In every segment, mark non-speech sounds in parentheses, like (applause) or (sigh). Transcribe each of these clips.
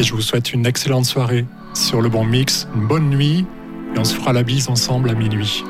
Et je vous souhaite une excellente soirée sur le bon mix, une bonne nuit, et on se fera la bise ensemble à minuit.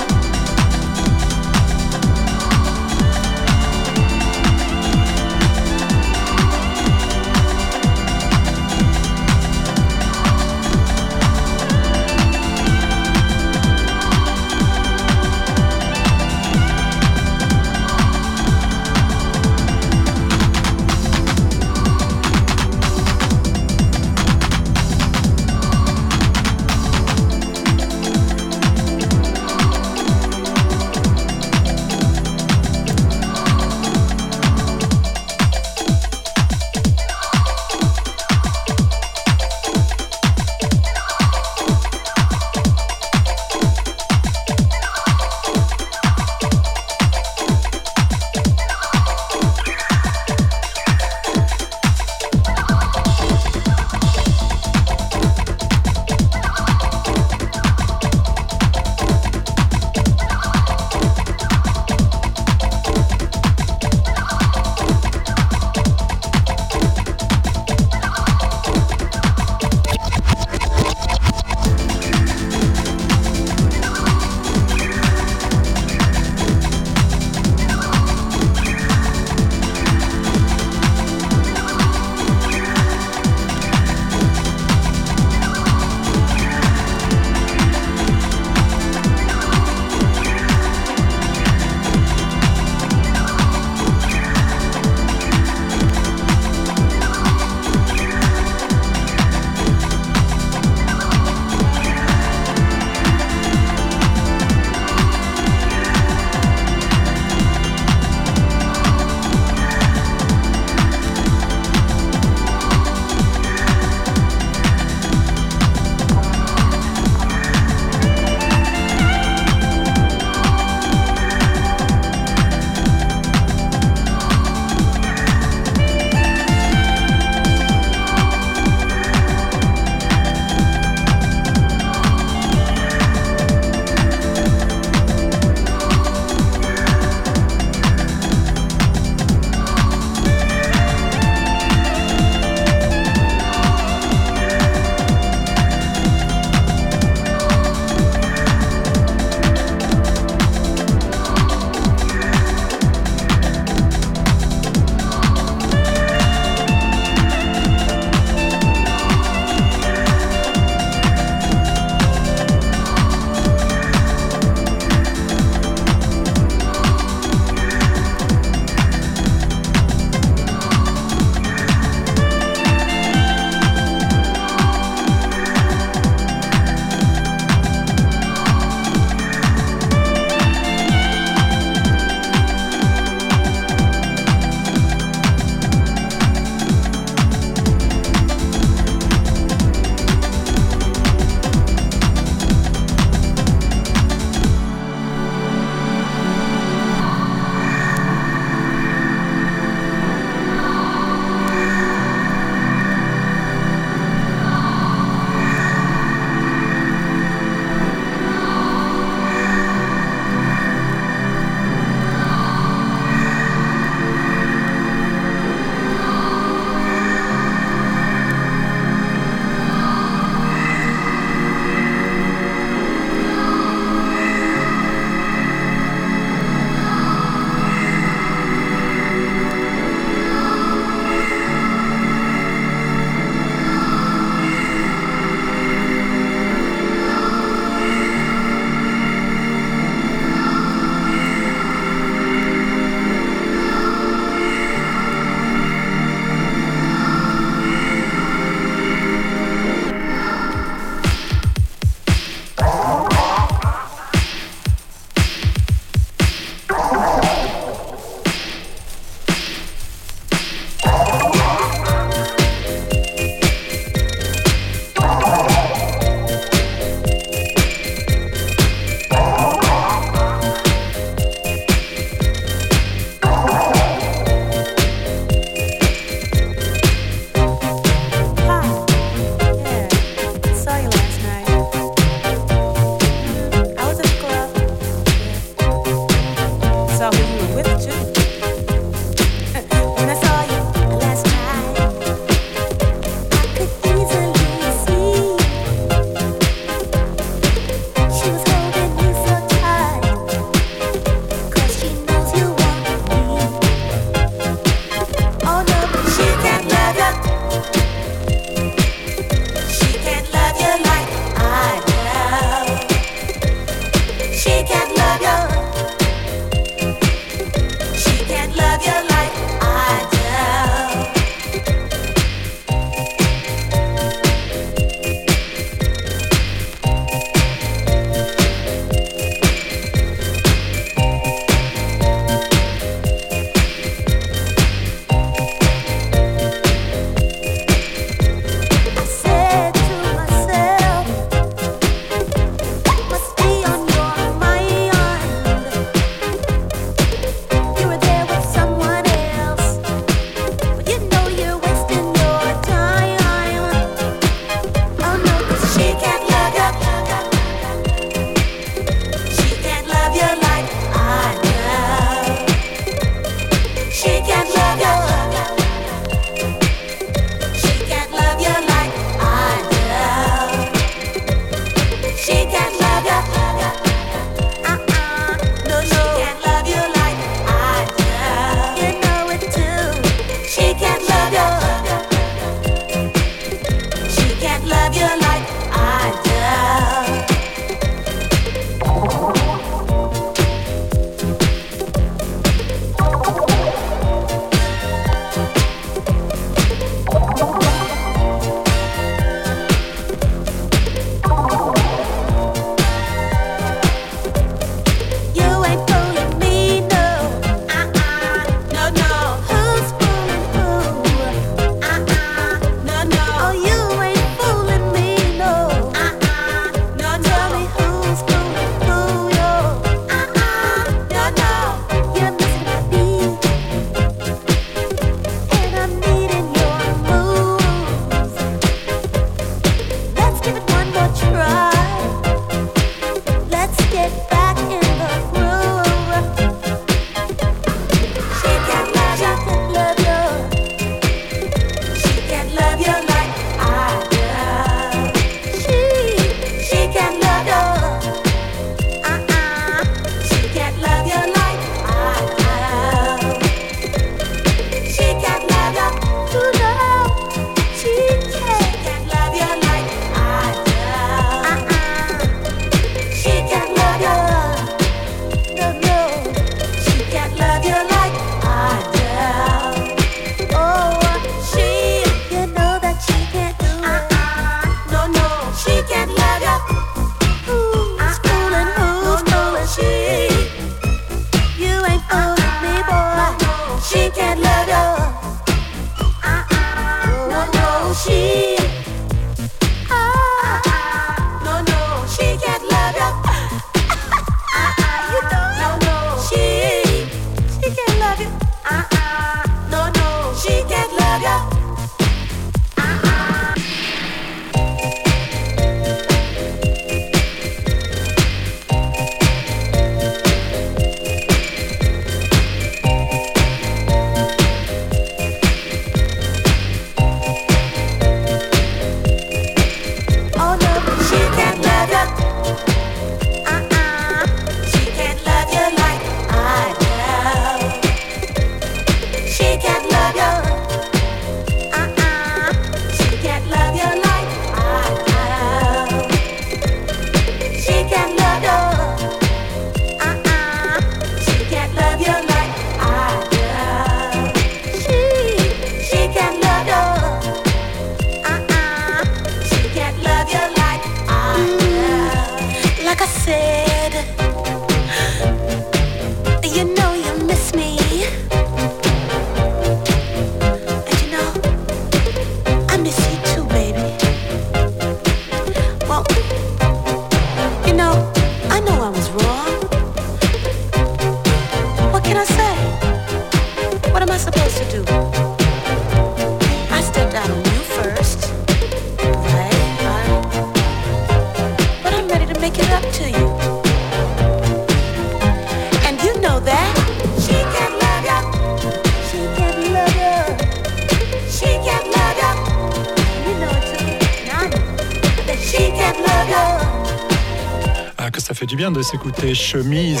De s'écouter Chemise,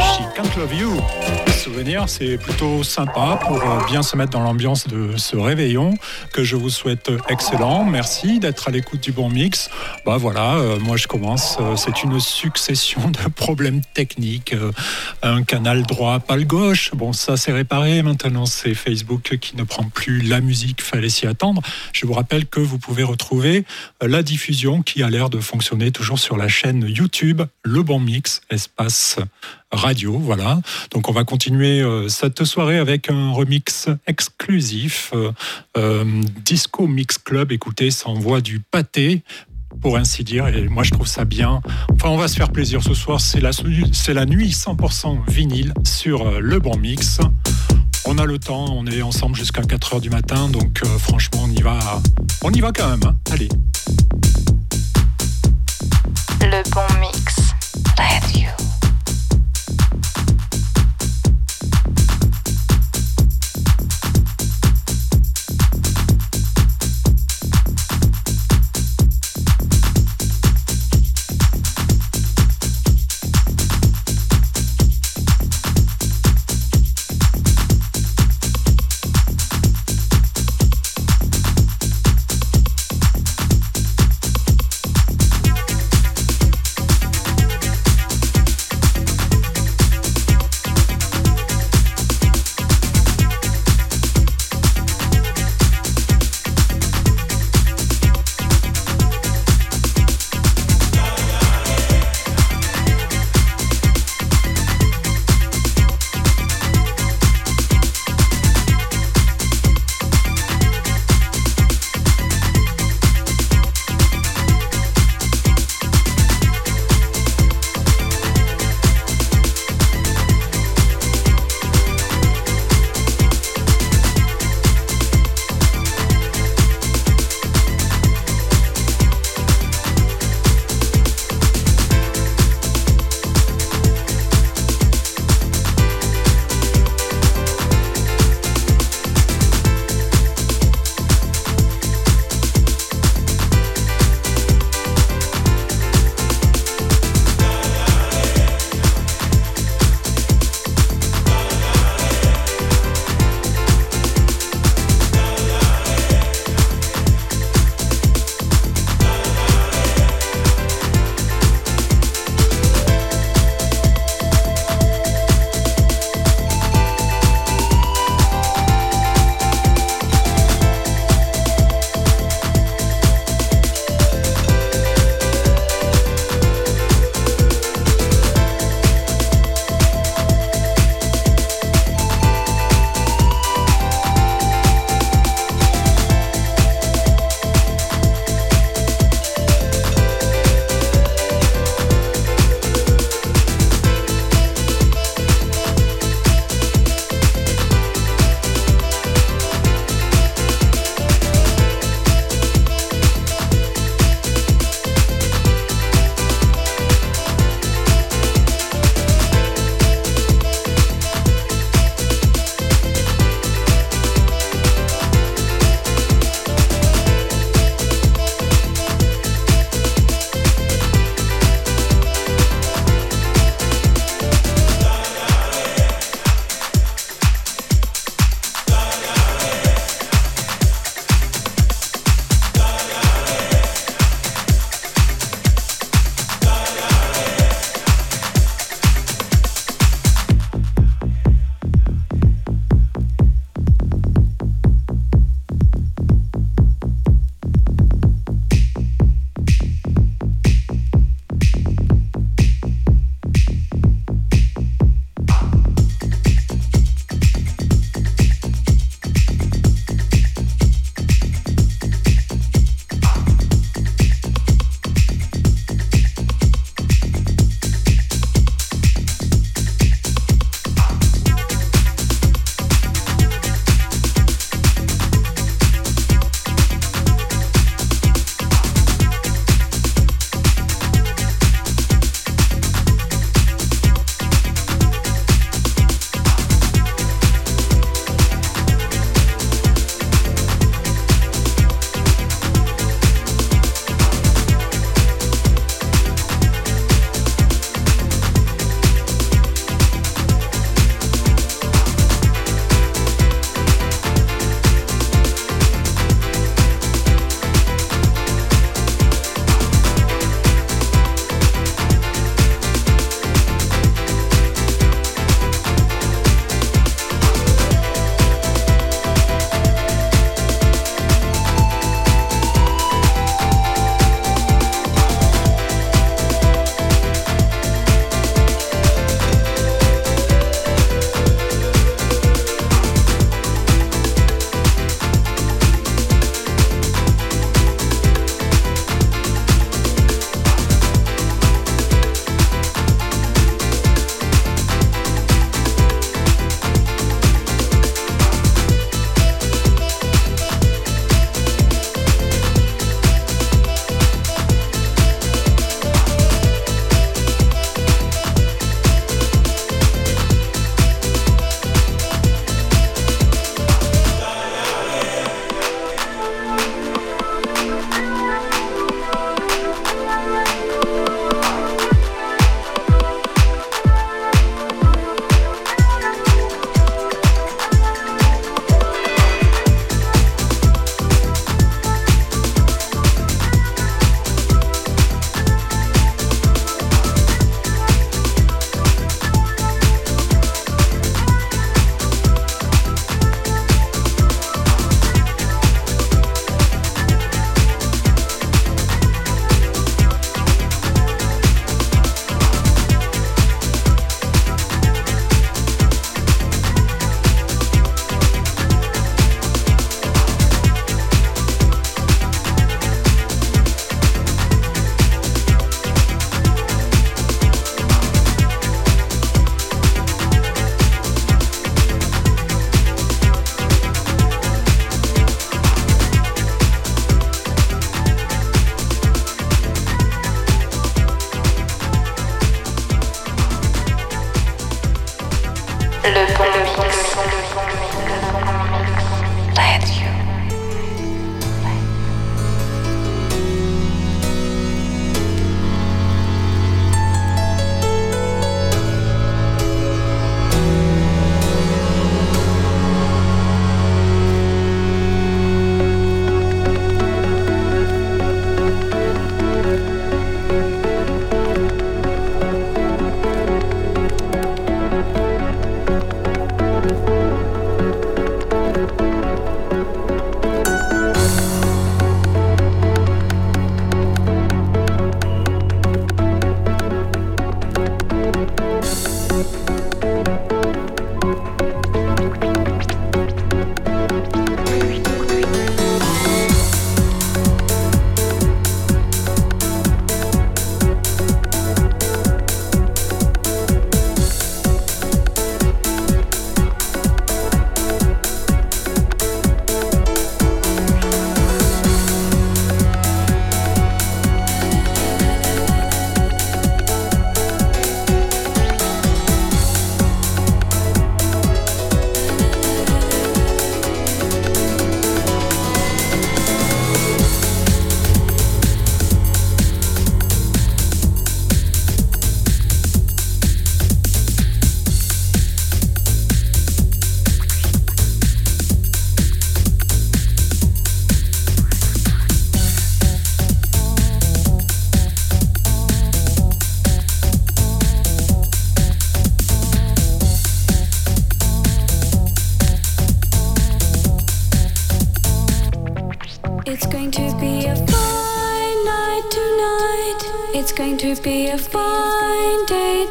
She Can't Love You. C'est plutôt sympa pour euh, bien se mettre dans l'ambiance de ce réveillon que je vous souhaite excellent. Merci d'être à l'écoute du bon mix. Bah voilà, euh, moi je commence. Euh, c'est une succession de problèmes techniques. un canal droit, pas le gauche. Bon, ça c'est réparé. Maintenant, c'est Facebook qui ne prend plus la musique. Fallait s'y attendre. Je vous rappelle que vous pouvez retrouver la diffusion qui a l'air de fonctionner toujours sur la chaîne YouTube Le Bon Mix, espace radio. Voilà. Donc on va continuer euh, cette soirée avec un remix exclusif. Euh, euh, Disco Mix Club, écoutez, ça envoie du pâté pour ainsi dire, et moi je trouve ça bien. Enfin, on va se faire plaisir ce soir, c'est la, nuit 100% vinyle sur le bon mix. On a le temps, on est ensemble jusqu'à 4h du matin, donc franchement on y va, on y va quand même. Hein. Allez. Le bon mix.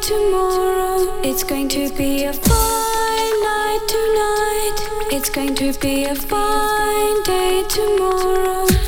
Tomorrow. It's going to be a fine night tonight. It's going to be a fine day tomorrow.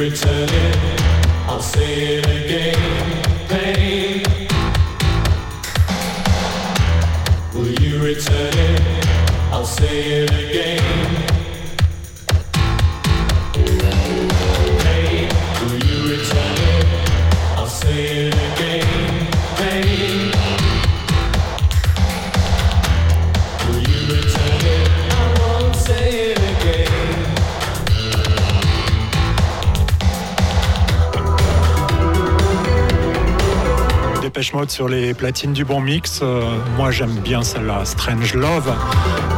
return it, I'll say it again. Pain. Will you return it? I'll say it again. Dépêche Mode sur les platines du Bon Mix. Euh, moi, j'aime bien celle-là, Strange Love.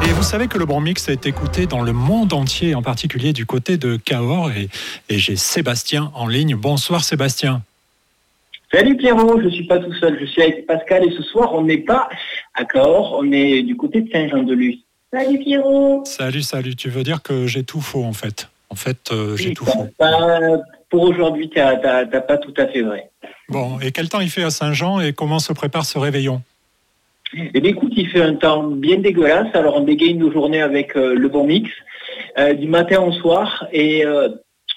Et vous savez que le Bon Mix est écouté dans le monde entier, en particulier du côté de Cahors. Et, et j'ai Sébastien en ligne. Bonsoir, Sébastien. Salut Pierrot, je suis pas tout seul, je suis avec Pascal et ce soir on n'est pas à Cahors, on est du côté de Saint-Jean-de-Luz. Salut Pierrot Salut, salut. Tu veux dire que j'ai tout faux, en fait? En fait, euh, j'ai tout faux. pas- Pour aujourd'hui, t'as- t'as pas tout à fait vrai. Bon, et quel temps il fait à Saint-Jean et comment se prépare ce réveillon? Eh bien écoute, il fait un temps bien dégueulasse, alors on dégaine nos journées avec euh, le bon mix, euh, du matin au soir, et euh,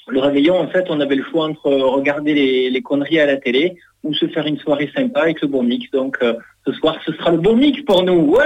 le réveillon, en fait, on avait le choix entre euh, regarder les, les conneries à la télé ou se faire une soirée sympa avec le bon mix. Donc euh, ce soir, ce sera le bon mix pour nous. Ouais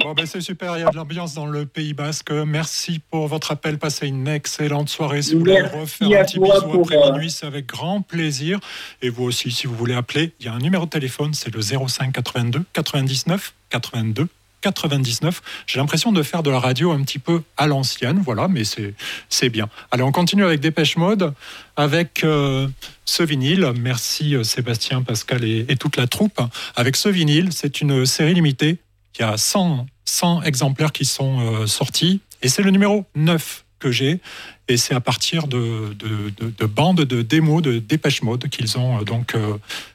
Bon, ben c'est super, il y a de l'ambiance dans le Pays Basque. Merci pour votre appel. Passez une excellente soirée. Si vous voulez refaire un petit bisou après euh, minuit, c'est avec grand plaisir. Et vous aussi, si vous voulez appeler, il y a un numéro de téléphone, c'est le 05 82 99 82 99. J'ai l'impression de faire de la radio un petit peu à l'ancienne, voilà, mais c'est bien. Allez, on continue avec Dépêche Mode, avec euh, ce vinyle. Merci euh, Sébastien, Pascal et, toute la troupe. Avec ce vinyle, c'est une série limitée. Il y a 100, 100 exemplaires qui sont euh, sortis et c'est le numéro 9 que j'ai. Et c'est à partir de, de, de- de bandes de démos de Dépêche Mode qu'ils ont donc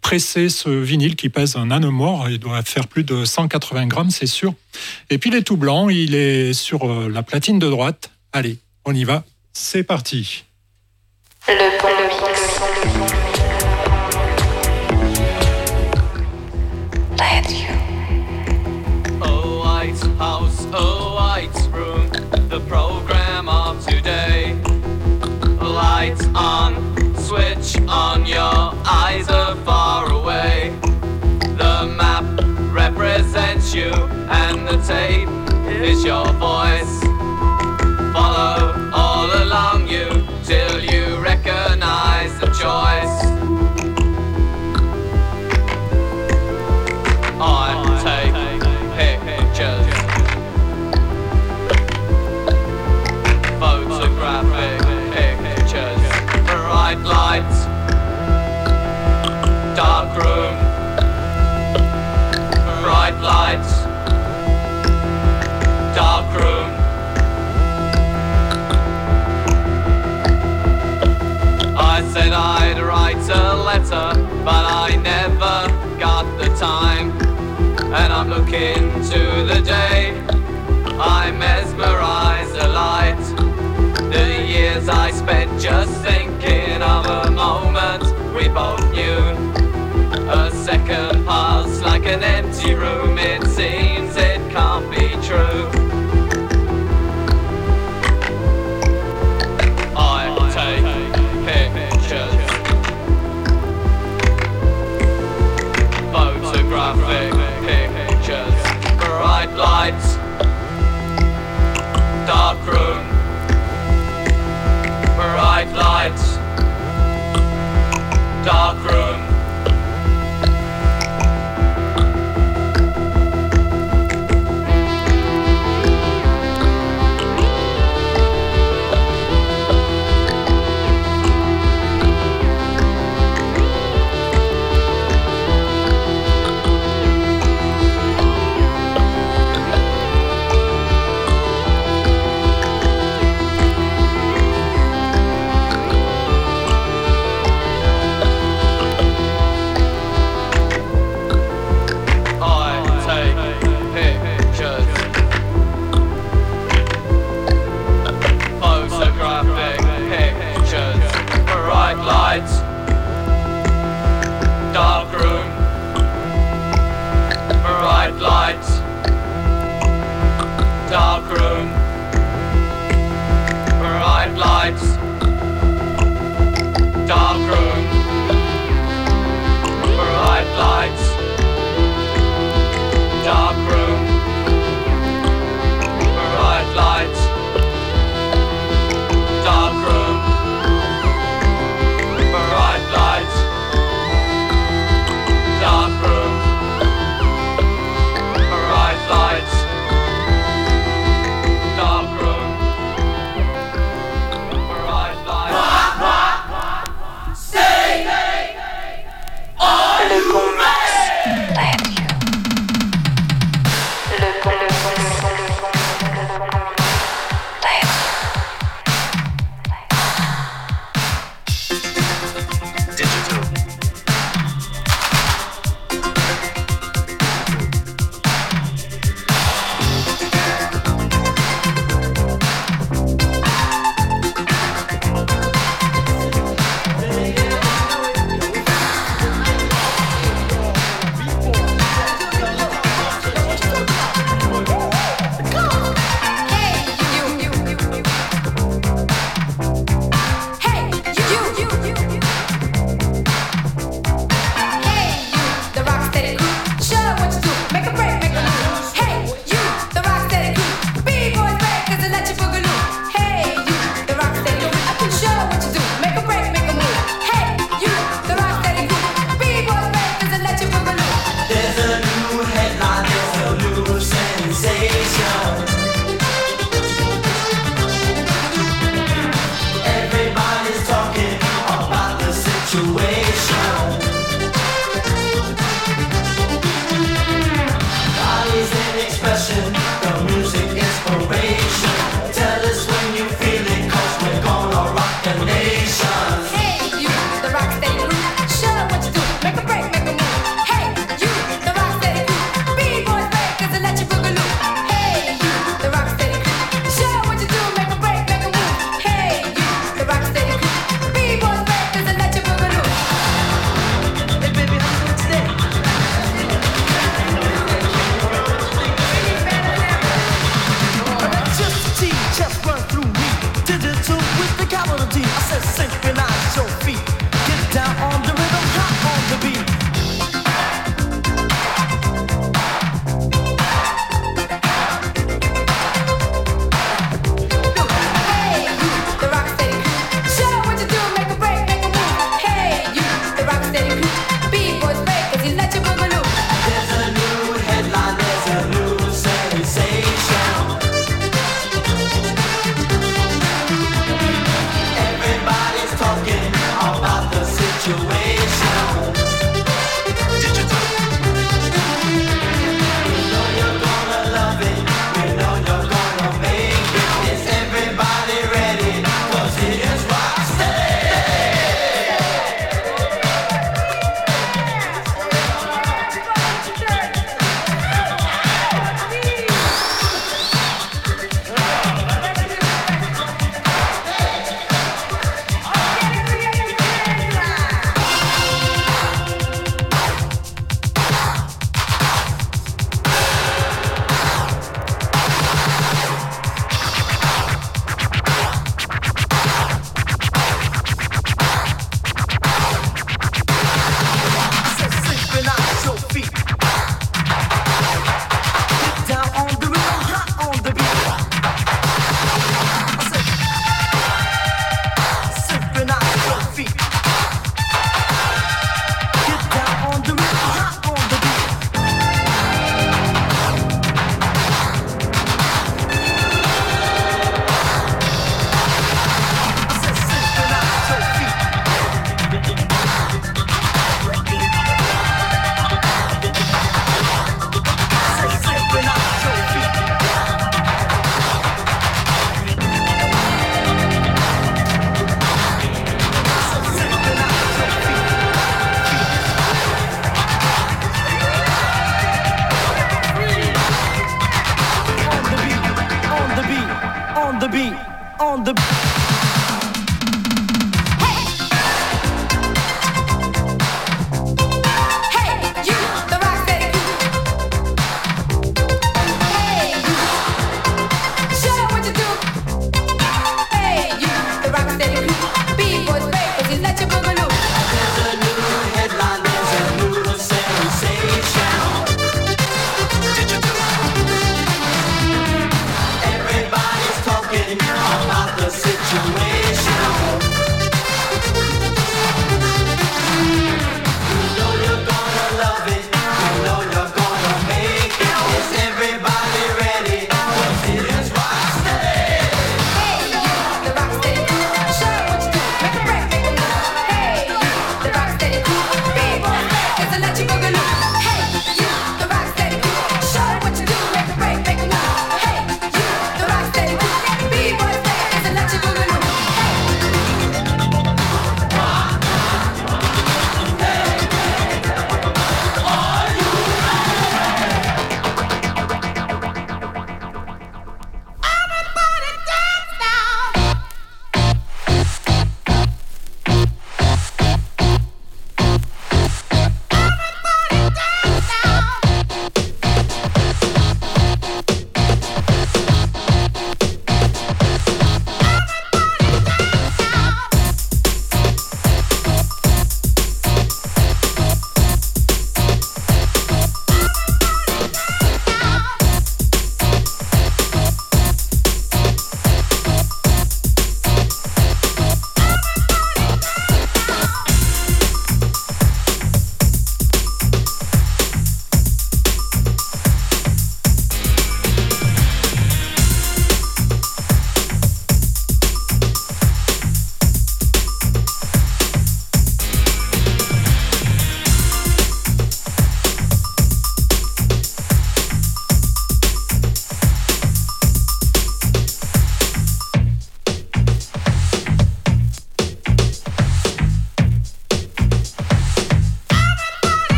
pressé ce vinyle qui pèse un âne mort. Il doit faire plus de 180 grammes, c'est sûr. Et puis il est tout blanc, il est sur euh, la platine de droite. Allez, on y va, c'est parti. Is your voice. But I never got the time. And I'm looking to the day I mesmerize the light. The years I spent just thinking of a moment we both knew.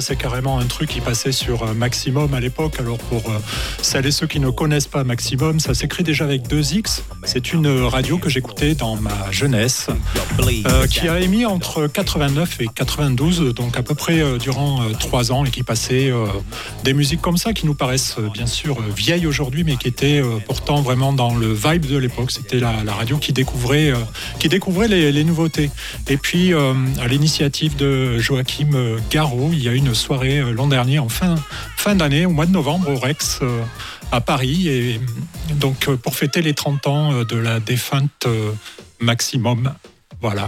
C'est carrément un truc qui passait sur euh, Maximum à l'époque. Alors pour euh, celles et ceux qui ne connaissent pas Maximum, ça s'écrit déjà avec deux X. C'est une radio que j'écoutais dans ma jeunesse, euh, qui a émis entre 89 et 92, donc à peu près euh, durant euh, trois ans, et qui passait des musiques comme ça qui nous paraissent bien sûr vieilles aujourd'hui, mais qui étaient pourtant vraiment dans le vibe de l'époque. C'était la, radio qui découvrait, qui découvrait les, nouveautés. Et puis, à l'initiative de Joachim Garraud, il y a eu une soirée l'an dernier, en fin, d'année, au mois de novembre, au Rex, à Paris. Et donc, euh, pour fêter les 30 ans euh, de la défunte euh, Maximum. Voilà.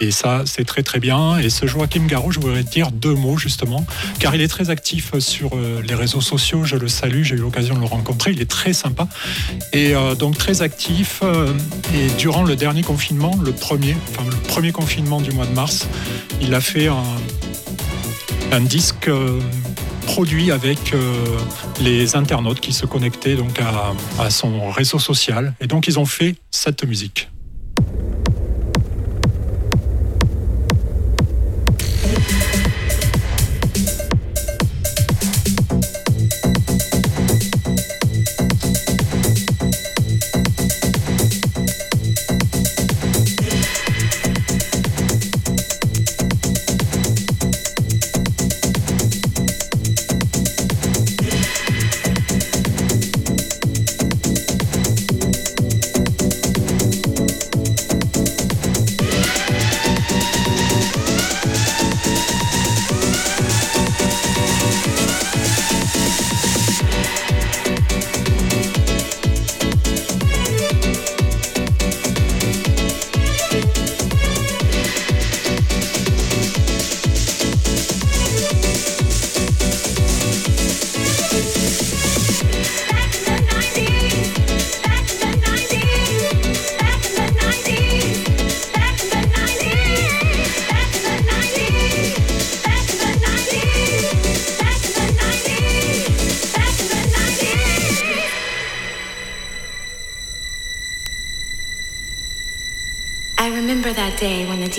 Et ça, c'est très très bien. Et ce Joachim Garraud, je voudrais dire deux mots justement, car il est très actif sur les réseaux sociaux. Je le salue, j'ai eu l'occasion de le rencontrer. Il est très sympa et donc très actif. et durant le dernier confinement, le premier, enfin le premier confinement du mois de mars, il a fait un, disque produit avec euh, les internautes qui se connectaient donc à, à son réseau social. Et donc ils ont fait cette musique.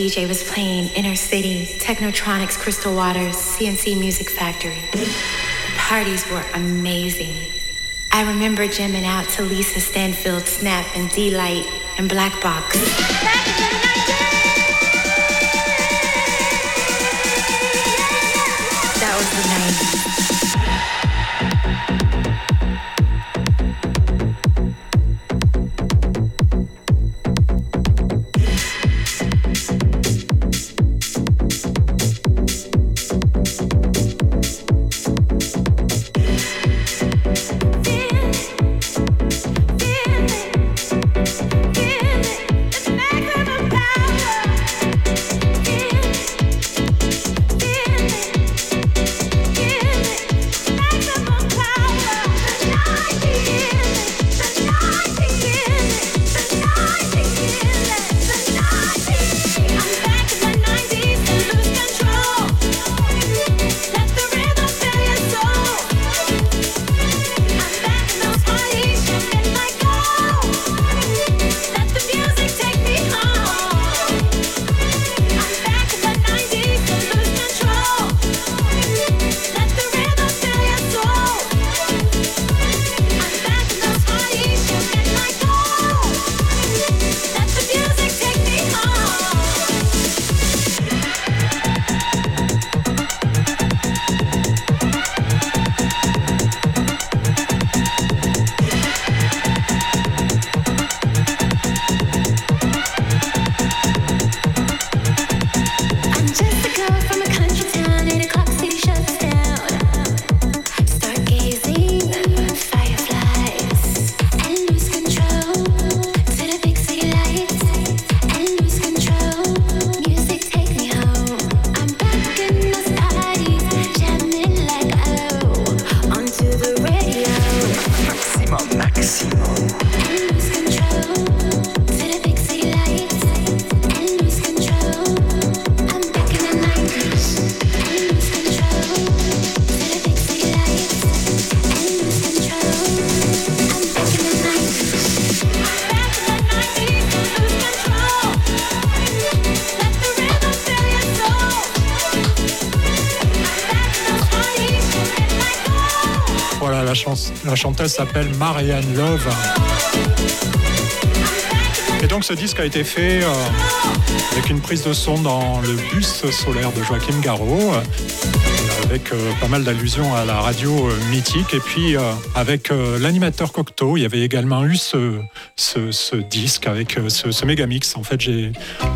DJ was playing Inner City, Technotronics, Crystal Waters, CNC Music Factory. The parties were amazing. I remember jamming out to Lisa Stanfield, Snap, and D-Light, and Black Box. La, chanteuse s'appelle Marianne Love. Et donc ce disque a été fait euh, avec une prise de son dans le bus solaire de Joachim Garraud, euh, avec euh, pas mal d'allusions à la radio mythique. Et puis avec l'animateur Cocteau, il y avait également eu ce, disque avec ce, ce méga mix. En fait, j'ai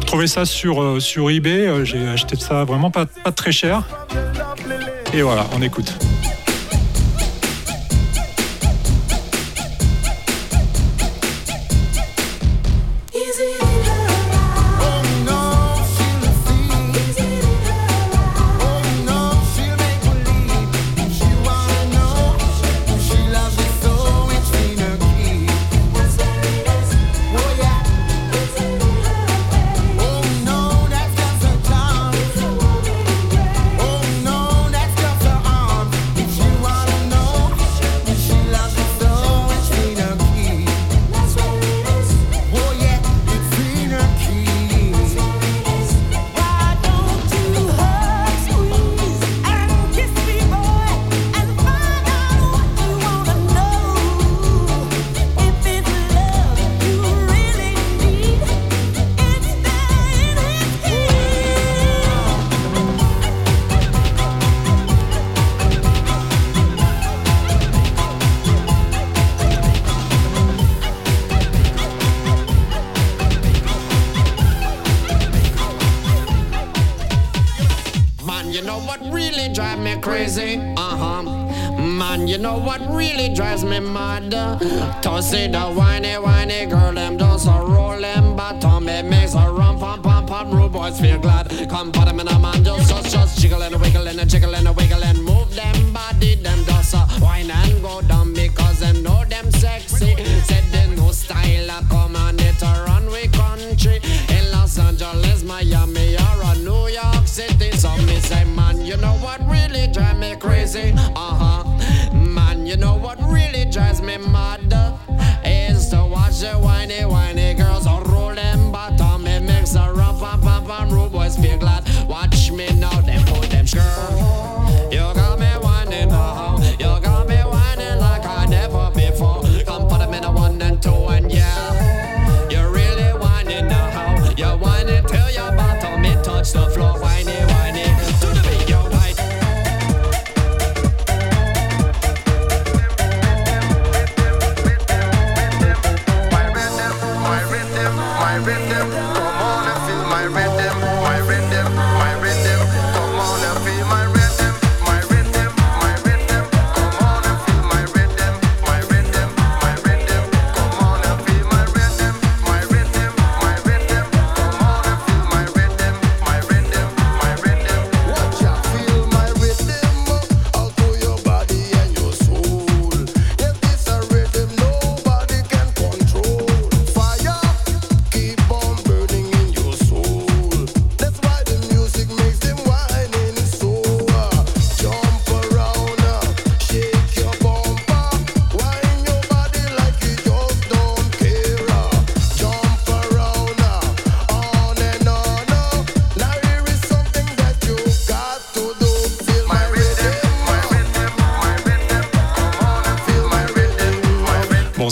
trouvé ça sur, sur eBay. J'ai acheté ça vraiment pas très cher. Et voilà, on écoute.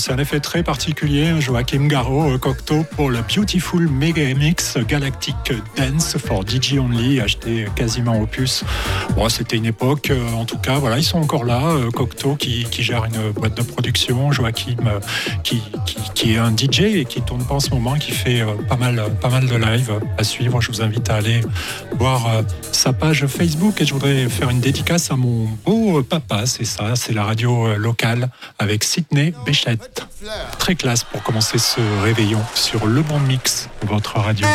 C'est un effet très particulier, hein, Joachim Garraud, Cocteau, pour le Beautiful Mega Mix Galactic Dance for DJ Only, acheté quasiment opus. Bon, c'était une époque, euh, en tout cas, voilà, ils sont encore là. euh, Cocteau qui, qui gère une boîte de production, Joachim euh, qui, qui, qui est un DJ et qui tourne pas en ce moment, qui fait pas mal, pas mal de live à suivre. Je vous invite à aller voir sa page Facebook et je voudrais faire une dédicace à mon beau papa, c'est ça, c'est la radio locale avec Sydney Béchette. Très classe pour commencer ce réveillon sur le bon mix, votre radio.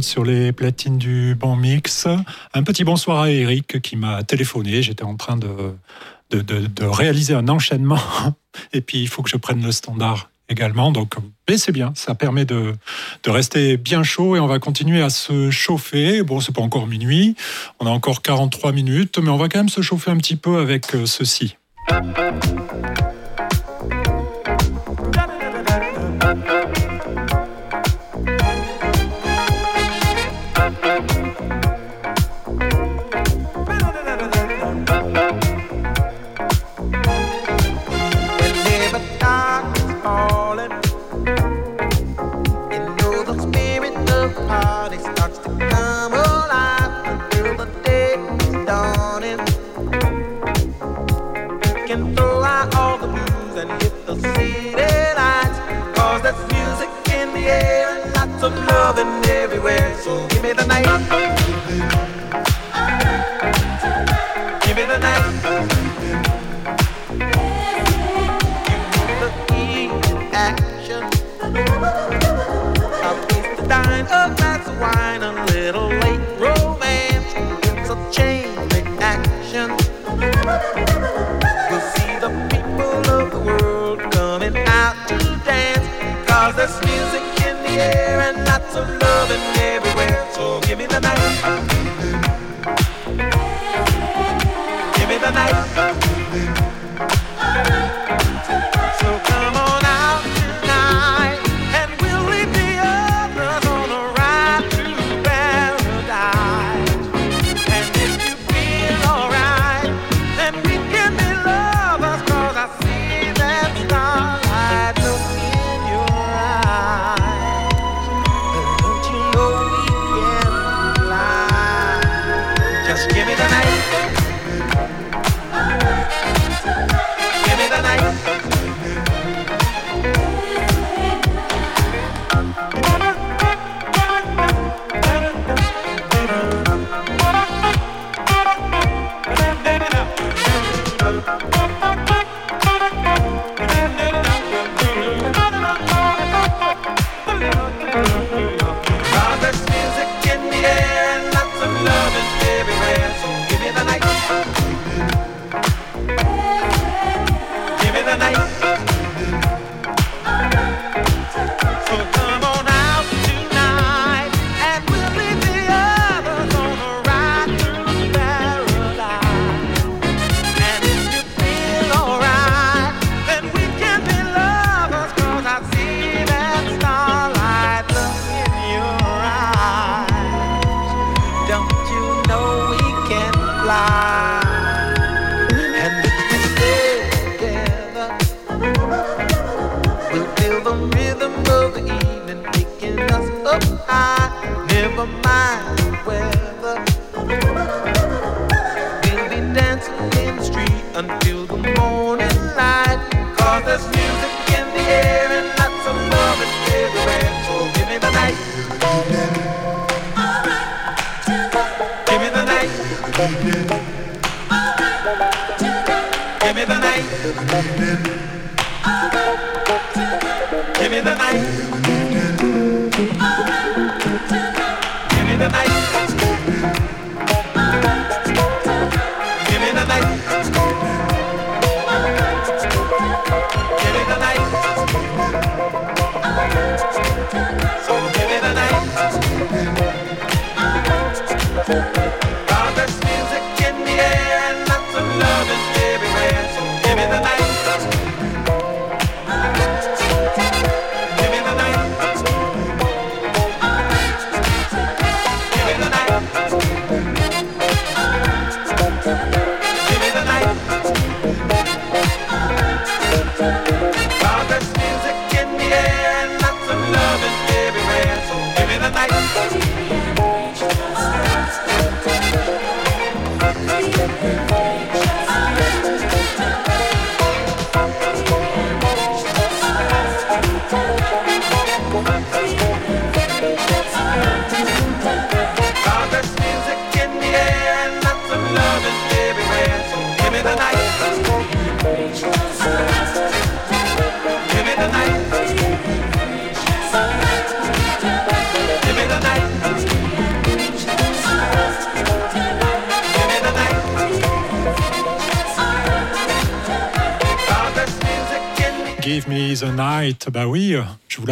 Sur les platines du Bon Mix. Un petit bonsoir à Eric qui m'a téléphoné. J'étais en train de, de, de, de, réaliser un enchaînement. (laughs) Et puis, il faut que je prenne le standard également. Donc, mais c'est bien, ça permet de, de, rester bien chaud et on va continuer à se chauffer. Bon, c'est pas encore minuit, on a encore 43 minutes, mais on va quand même se chauffer un petit peu avec euh, ceci. in the night.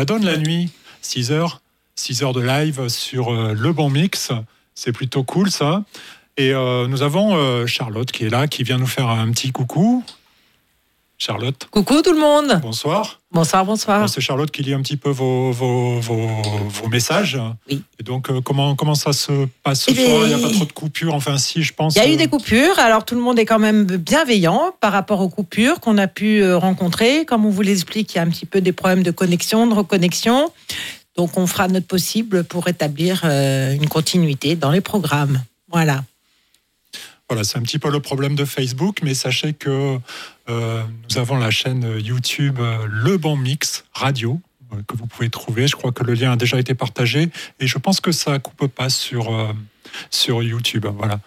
donne la nuit. 6 heures, 6 heures de live sur euh, le bon mix. C'est plutôt cool ça. Et euh, nous avons euh, Charlotte qui est là, qui vient nous faire un petit coucou. Charlotte. Coucou tout le monde. Bonsoir. Bonsoir, bonsoir. C'est Charlotte qui lit un petit peu vos, vos, vos, messages. Oui. Et donc, euh, comment, comment ça se passe eh Il n'y a pas trop de coupures, enfin si, je pense. Il y a eu euh, des coupures, alors tout le monde est quand même bienveillant par rapport aux coupures qu'on a pu euh, rencontrer. Comme on vous l'explique, il y a un petit peu des problèmes de connexion, de reconnexion. Donc, on fera notre possible pour rétablir une continuité dans les programmes. Voilà. Voilà, c'est un petit peu le problème de Facebook, mais sachez que euh, nous avons la chaîne YouTube euh, Le Bon Mix Radio euh, que vous pouvez trouver. Je crois que le lien a déjà été partagé et je pense que ça coupe pas sur, sur YouTube. Voilà.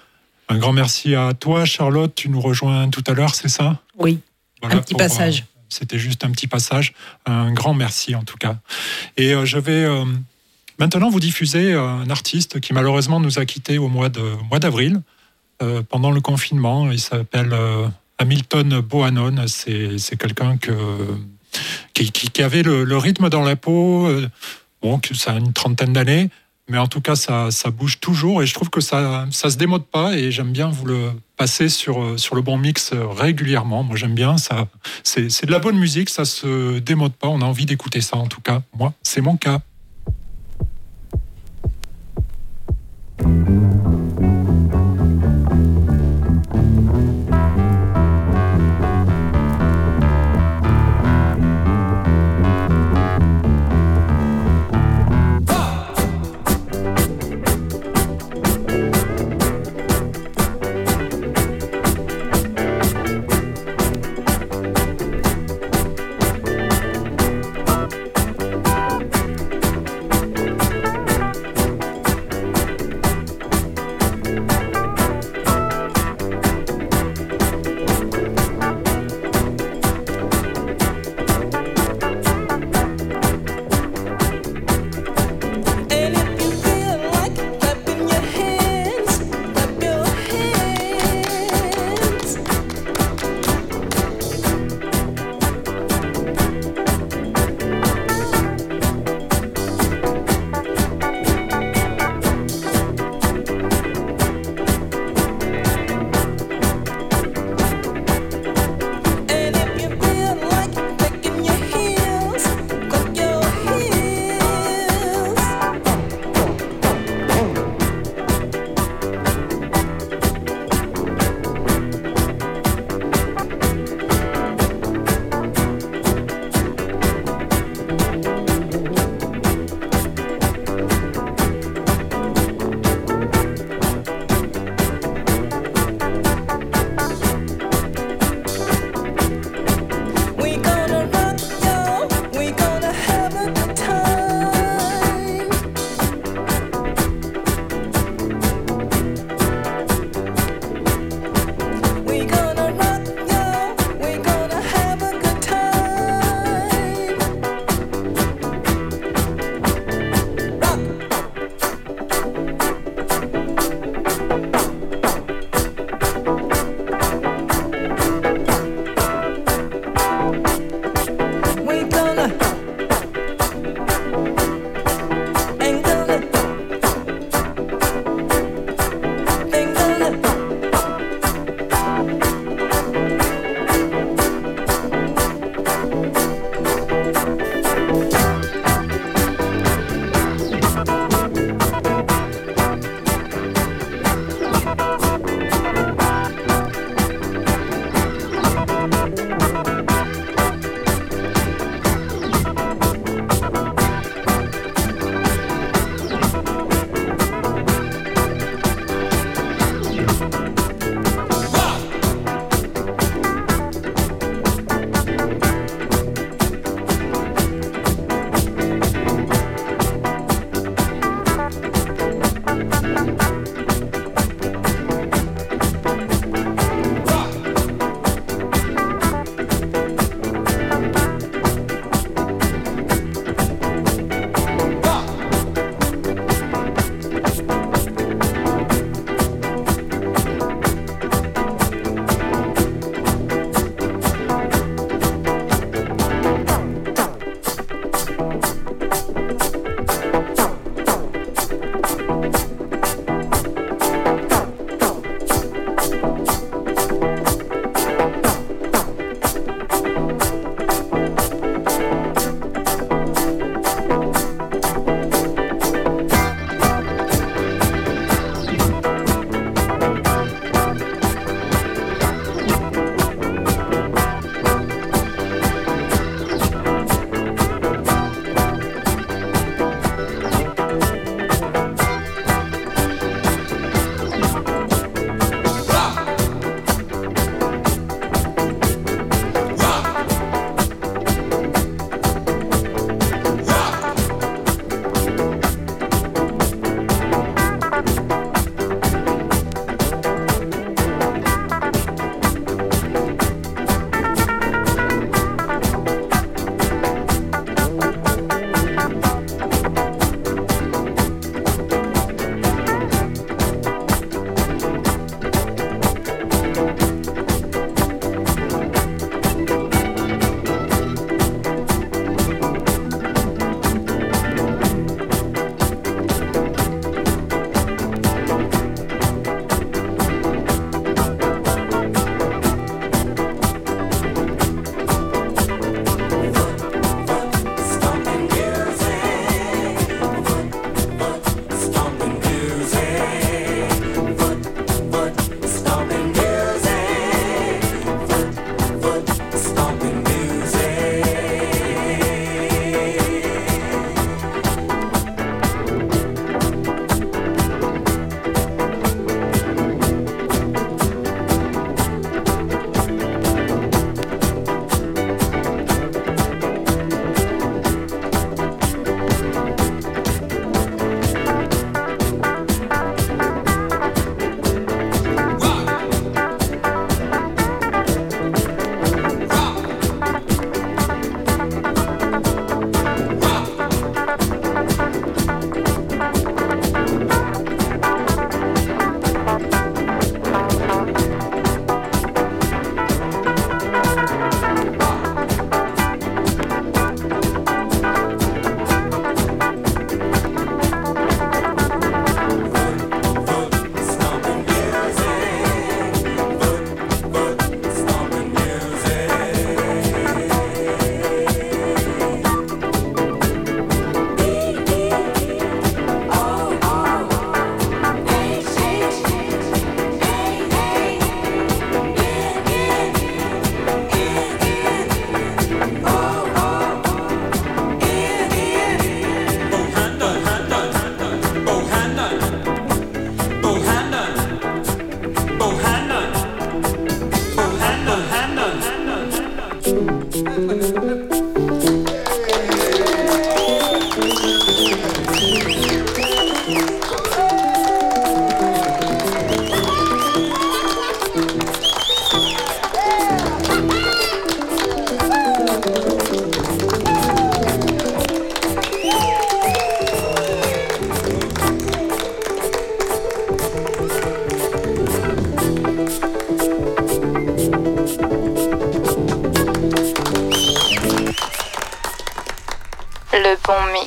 Un grand merci à toi, Charlotte. Tu nous rejoins tout à l'heure, c'est ça? Oui. Voilà, un petit passage. C'était juste un petit passage. Un grand merci en tout cas. Et je vais maintenant vous diffuser un artiste qui malheureusement nous a quittés au mois d'avril euh, pendant le confinement. Il s'appelle euh, Hamilton Bohannon. C'est quelqu'un que qui, qui- avait le, rythme dans la peau. euh, bon, ça a une trentaine d'années. Mais en tout cas, ça, ça bouge toujours et je trouve que ça ça se démode pas et j'aime bien vous le passer sur, sur le bon mix régulièrement. Moi, j'aime bien ça. C'est de la bonne musique, ça se démode pas. On a envie d'écouter ça en tout cas. Moi, c'est mon cas. for me.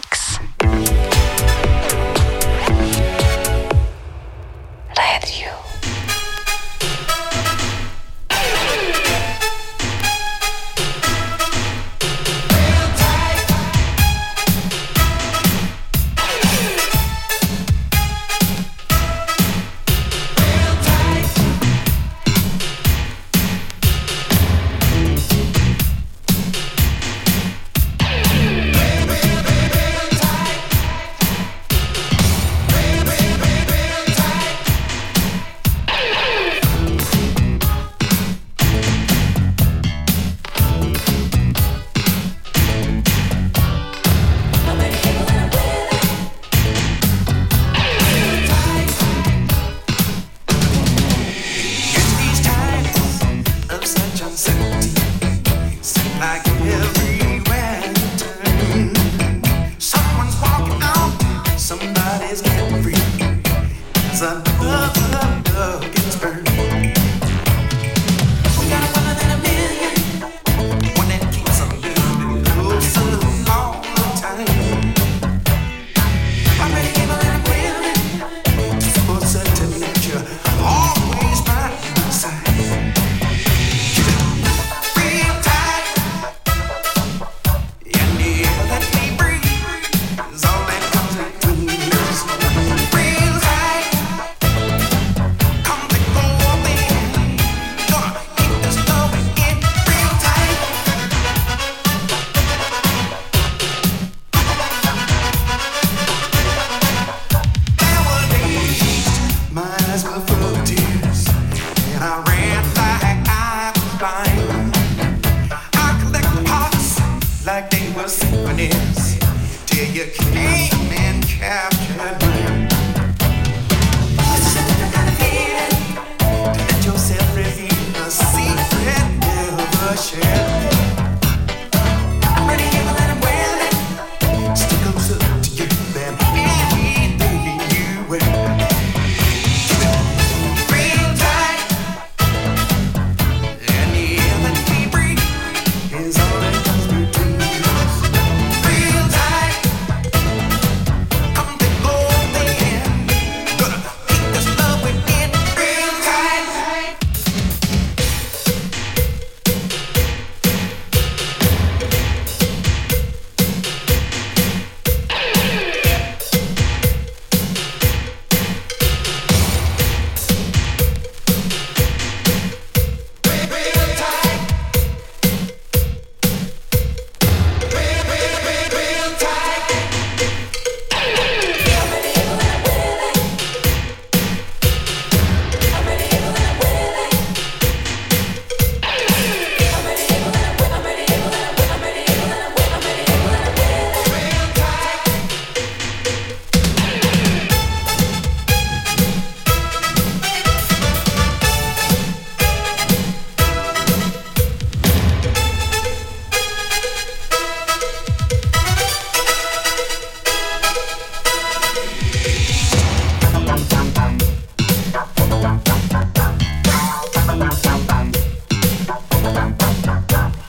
Bum, bum, bum, bum.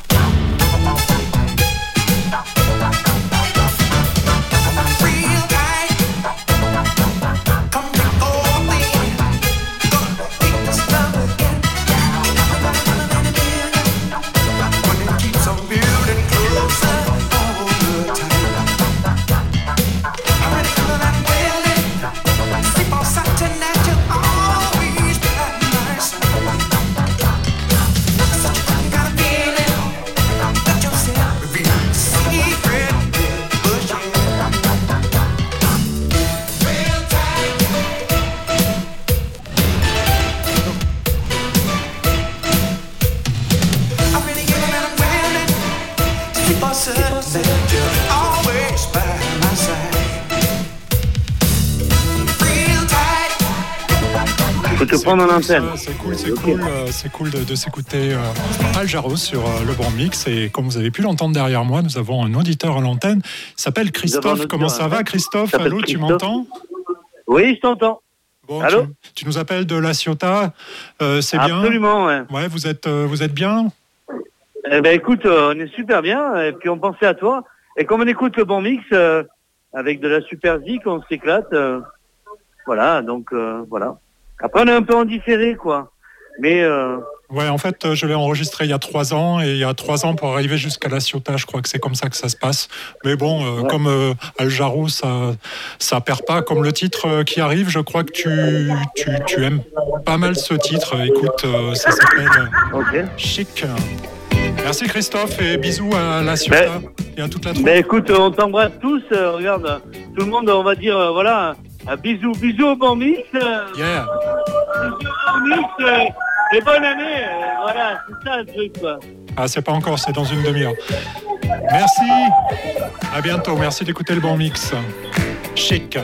Ah, c'est cool, c'est cool, euh, c'est cool de, s'écouter euh, Al Jarreau sur euh, le Bon Mix. Et comme vous avez pu l'entendre derrière moi, nous avons un auditeur à l'antenne. s'appelle Christophe. Comment ça va, Christophe? Allô, tu m'entends? Oui, je t'entends. Bon, Allô? tu, nous appelles de La Ciotat. C'est bien? Absolument, ouais. vous êtes, vous êtes bien? Eh ben, écoute, on est super bien. Et puis on pensait à toi. Et comme on écoute le Bon Mix avec de la super zik, on s'éclate. Voilà, donc voilà. Après, on est un peu en différé, quoi. Mais euh, Ouais, en fait, euh, je l'ai enregistré il y a trois ans et il y a trois ans pour arriver jusqu'à la Ciotat, je crois que c'est comme ça que ça se passe. Mais bon, euh, comme euh, Al Jarreau, ça, ça perd pas. Comme le titre qui arrive, je crois que tu, tu, tu aimes pas mal ce titre. Écoute, ça s'appelle Chic. Merci Christophe et bisous à la Ciotat et à toute la troupe. ben, écoute, on t'embrasse tous. regarde, tout le monde, on va dire, voilà, un bisou, bisous au bon mix. Yeah. bisous au bon mix. euh, et bonne année. euh, voilà, c'est ça le truc, quoi. Ah, c'est pas encore, c'est dans une demi-heure. Merci. À bientôt. Merci d'écouter le bon mix. Chic.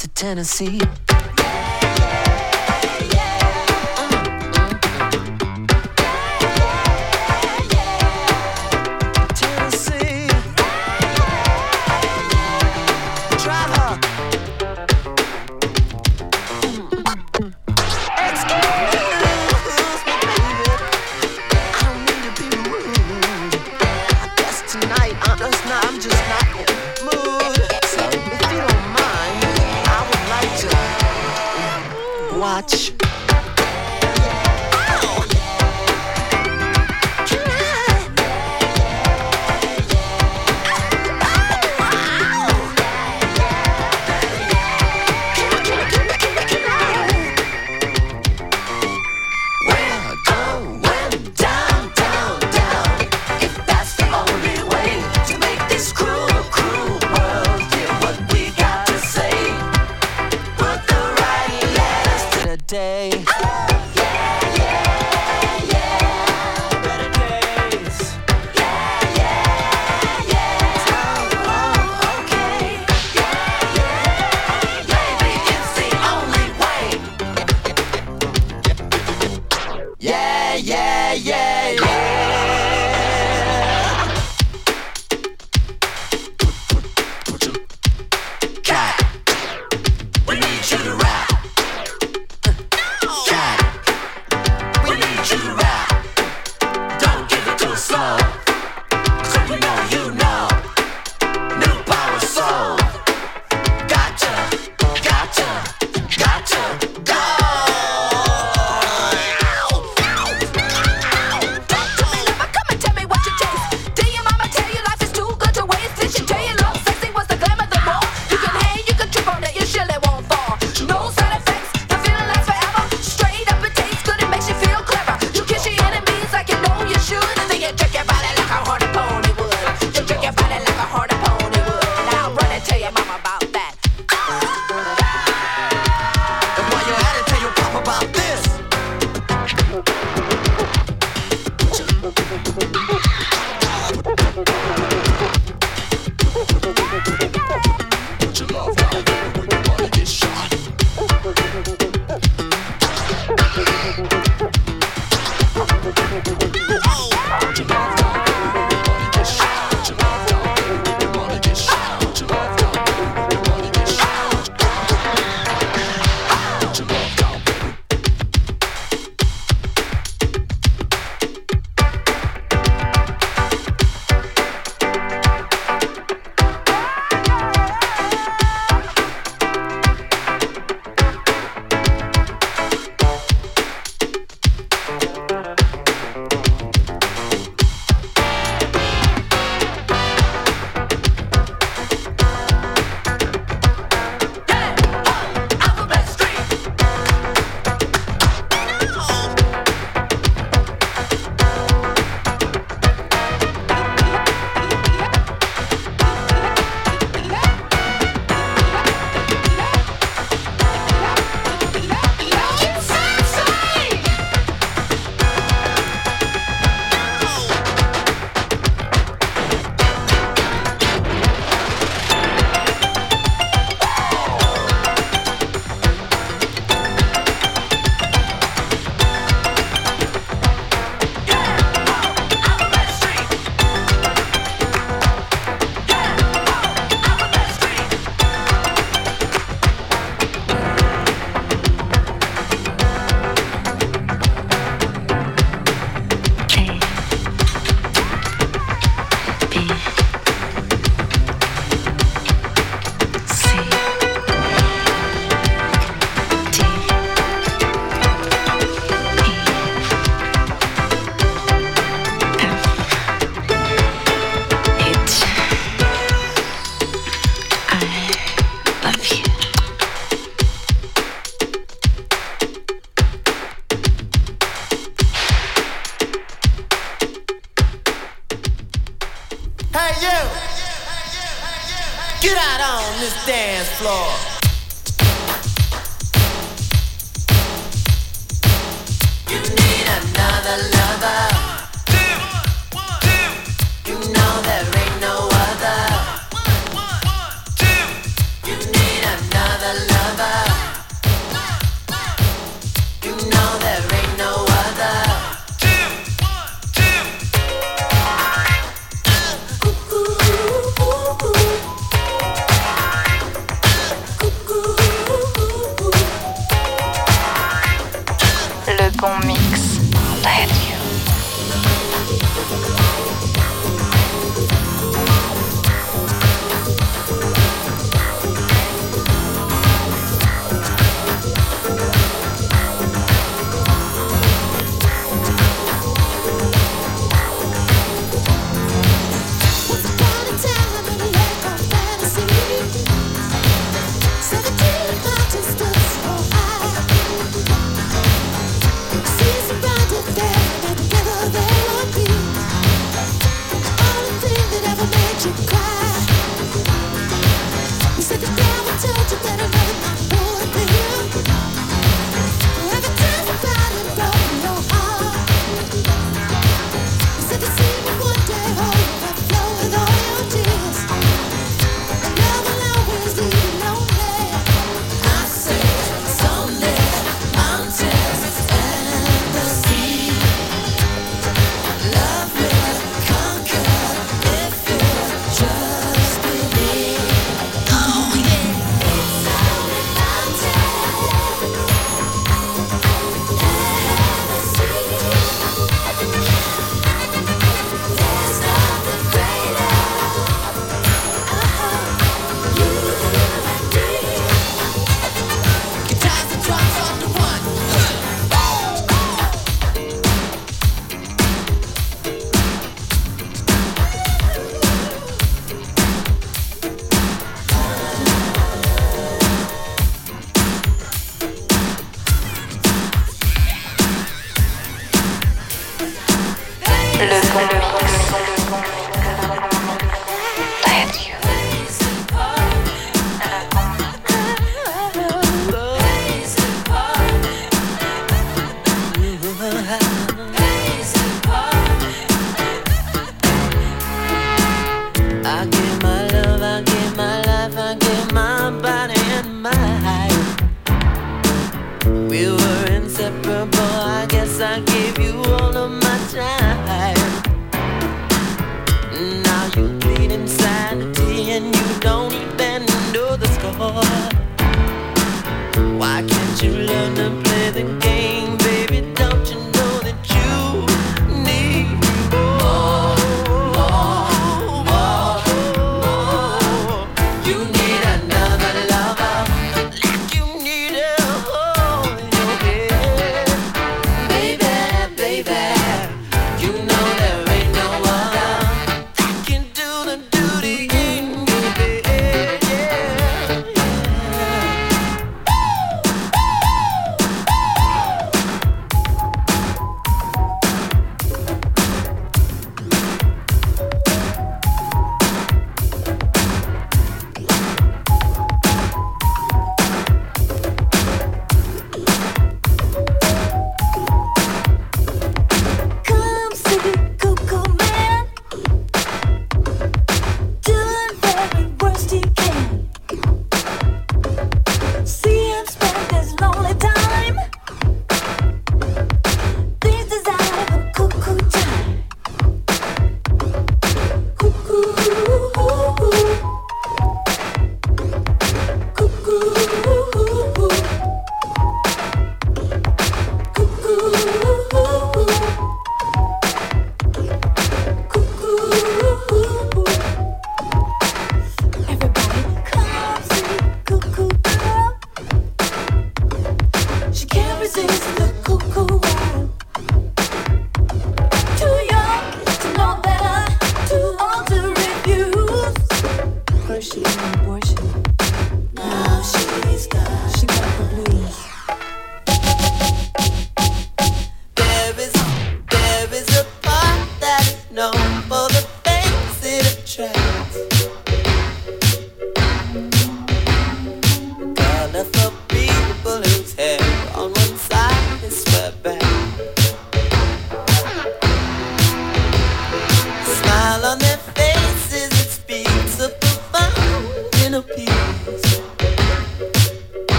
To Tennessee.